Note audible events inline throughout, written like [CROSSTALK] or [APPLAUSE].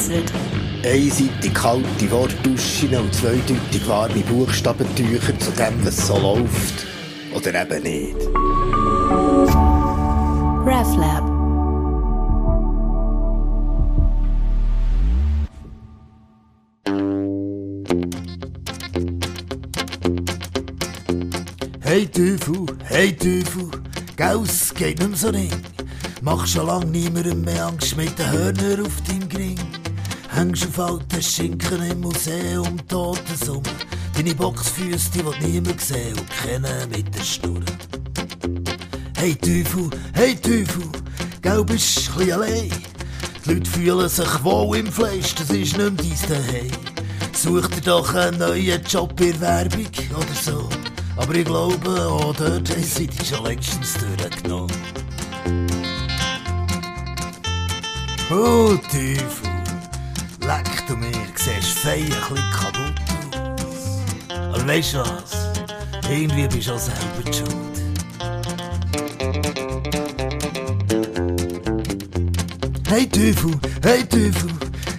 vereinzelt. Einseitig kalte Wortduschen und zweideutig warme Buchstabentücher zu dem, was so läuft. Oder eben nicht. RefLab. Hey Teufel, hey Teufel, Gaus geht nicht mehr so ring. Mach schon lang niemandem mehr Angst mit den Hörnern auf deinem Gring. Hängst auf alten Schinken im Museum, Totensum. Deine Boxfüße, die will niemand sehen und kennen mit der Schnur. Hey Teufel, hey Teufel, gell bist ein bisschen allein. Die Leute fühlen sich wohl im Fleisch, das ist nicht mehr dein Daheim. Such dir doch einen neuen Job in Werbung oder so. Aber ich glaube, auch dort haben sie dich schon längstens durchgenommen. Oh, Teufel, leck du mir, siehst fein ein bisschen kaputt aus. Aber weisst du was? Irgendwie bist du auch selber schuld. Hey Teufel, hey Teufel,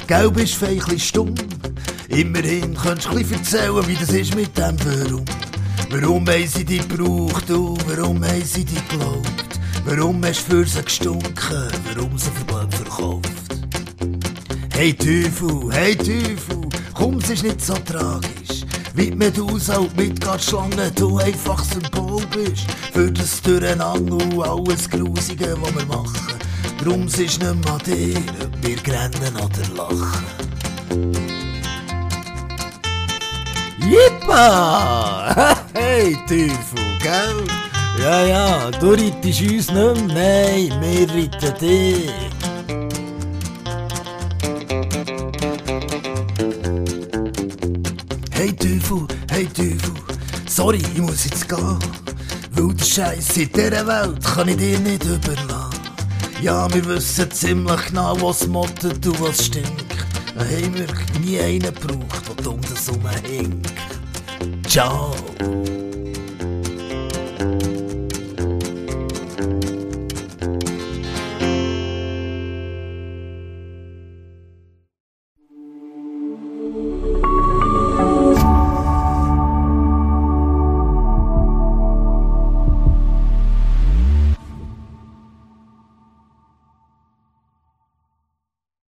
gell bist fein stumm. Immerhin kannst du erzählen, wie das ist mit dem Warum. Warum haben sie dich gebraucht, du? Warum haben sie dich geglaubt? Warum hast du für sie gestunken? Warum sie blöd verkauft? Hey Teufel, hey Teufel, komm, es ist nicht so tragisch. Wie die Medusa und Midgard-Schlange, du einfach Symbol bist. Für das Durcheinander und alles Grusige, was wir machen. Drum ist nicht mehr an dir, ob wir grennen oder lachen. Jippa! [LAUGHS] Hey, Teufel, gell? Ja, ja, du reitest uns nicht mehr, nein, wir reiten dich. Hey Teufel, hey Teufel, sorry, ich muss jetzt gehen. Weil der Scheiß in dieser Welt kann ich dir nicht überlassen. Ja, wir wissen ziemlich genau, was mottet und was stinkt. Da haben wir nie einen gebraucht, der dumm das rumhängt. Ciao.